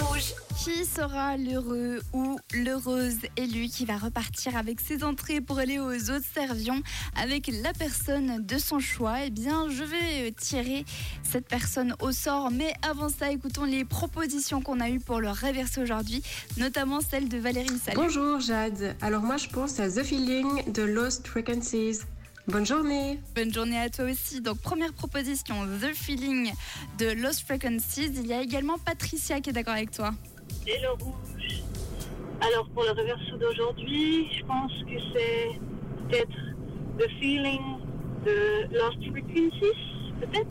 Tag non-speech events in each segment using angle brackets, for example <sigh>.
Rouge. Qui sera l'heureux ou l'heureuse élu qui va repartir avec ses entrées pour aller aux autres servions avec la personne de son choix? Eh bien, je vais tirer cette personne au sort. Mais avant ça, écoutons les propositions qu'on a eues pour le réverser aujourd'hui, notamment celle de Valérie. Salut. Bonjour Jade. Alors moi je pense à The Feeling de Lost Frequencies. Bonne journée. Bonne journée à toi aussi. Donc, première proposition, The Feeling de Lost Frequencies. Il y a également Patricia qui est d'accord avec toi. Et le rouge. Alors pour le reverso d'aujourd'hui, je pense que c'est peut-être The Feeling de Lost Frequencies, peut-être?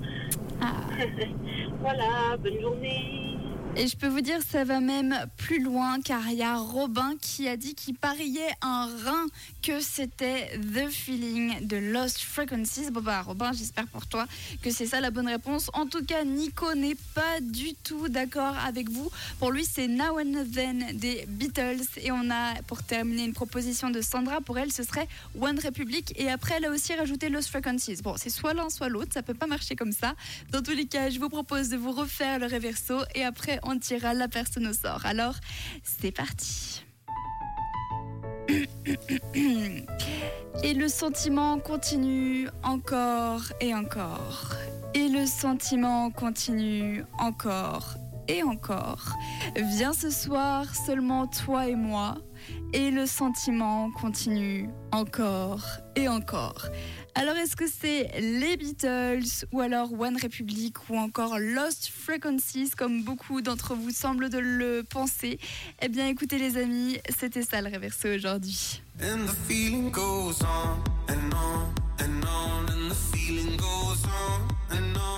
Ah. <laughs> voilà, bonne journée. Et je peux vous dire, ça va même plus loin car il y a Robin qui a dit qu'il pariait un rein que c'était The Feeling de Lost Frequencies. Bon bah Robin, j'espère pour toi que c'est ça la bonne réponse. En tout cas, Nico n'est pas du tout d'accord avec vous. Pour lui, c'est Now and Then des Beatles. Et on a pour terminer une proposition de Sandra. Pour elle, ce serait One Republic. Et après, elle a aussi rajouté Lost Frequencies. Bon, c'est soit l'un, soit l'autre. Ça peut pas marcher comme ça. Dans tous les cas, je vous propose de vous refaire le reverso et après on tirera la personne au sort. Alors, c'est parti. <coughs> Et le sentiment continue encore et encore. Et le sentiment continue encore et encore. Viens ce soir seulement toi et moi. Et le sentiment continue encore et encore. Alors est-ce que c'est les Beatles ou alors One Republic ou encore Lost Frequencies comme beaucoup d'entre vous semblent de le penser? Eh bien écoutez les amis, c'était ça le réverso aujourd'hui. And the feeling goes on and on and on and the feeling goes on and on.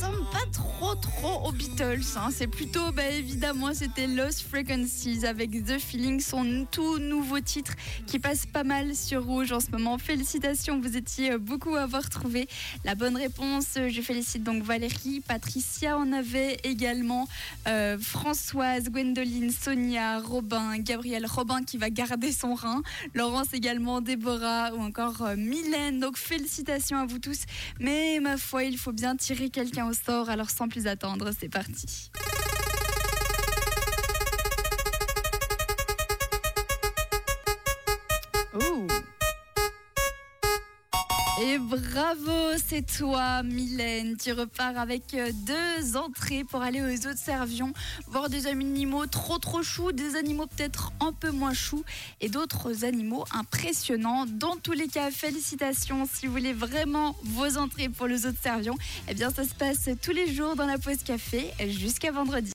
Pas trop trop aux Beatles, hein. c'est plutôt bah, évidemment c'était Lost Frequencies avec The Feeling, son tout nouveau titre qui passe pas mal sur Rouge en ce moment. Félicitations, vous étiez beaucoup à avoir trouvé la bonne réponse. Je félicite donc Valérie, Patricia en avait également, euh, Françoise, Gwendoline, Sonia, Robin, Gabriel, Robin qui va garder son rein, Laurence également, Déborah ou encore euh, Mylène. Donc félicitations à vous tous. Mais ma foi, il faut bien tirer quelqu'un sort. Alors sans plus attendre, c'est parti. Oh. Et bravo, c'est toi, Mylène. Tu repars avec euh, deux entrées pour aller aux autres servions, voir des animaux trop trop choux, des animaux peut-être un peu moins choux et d'autres animaux impressionnants. Dans tous les cas, félicitations. Si vous voulez vraiment vos entrées pour les autres servions, eh bien ça se passe tous les jours dans la pause café jusqu'à vendredi.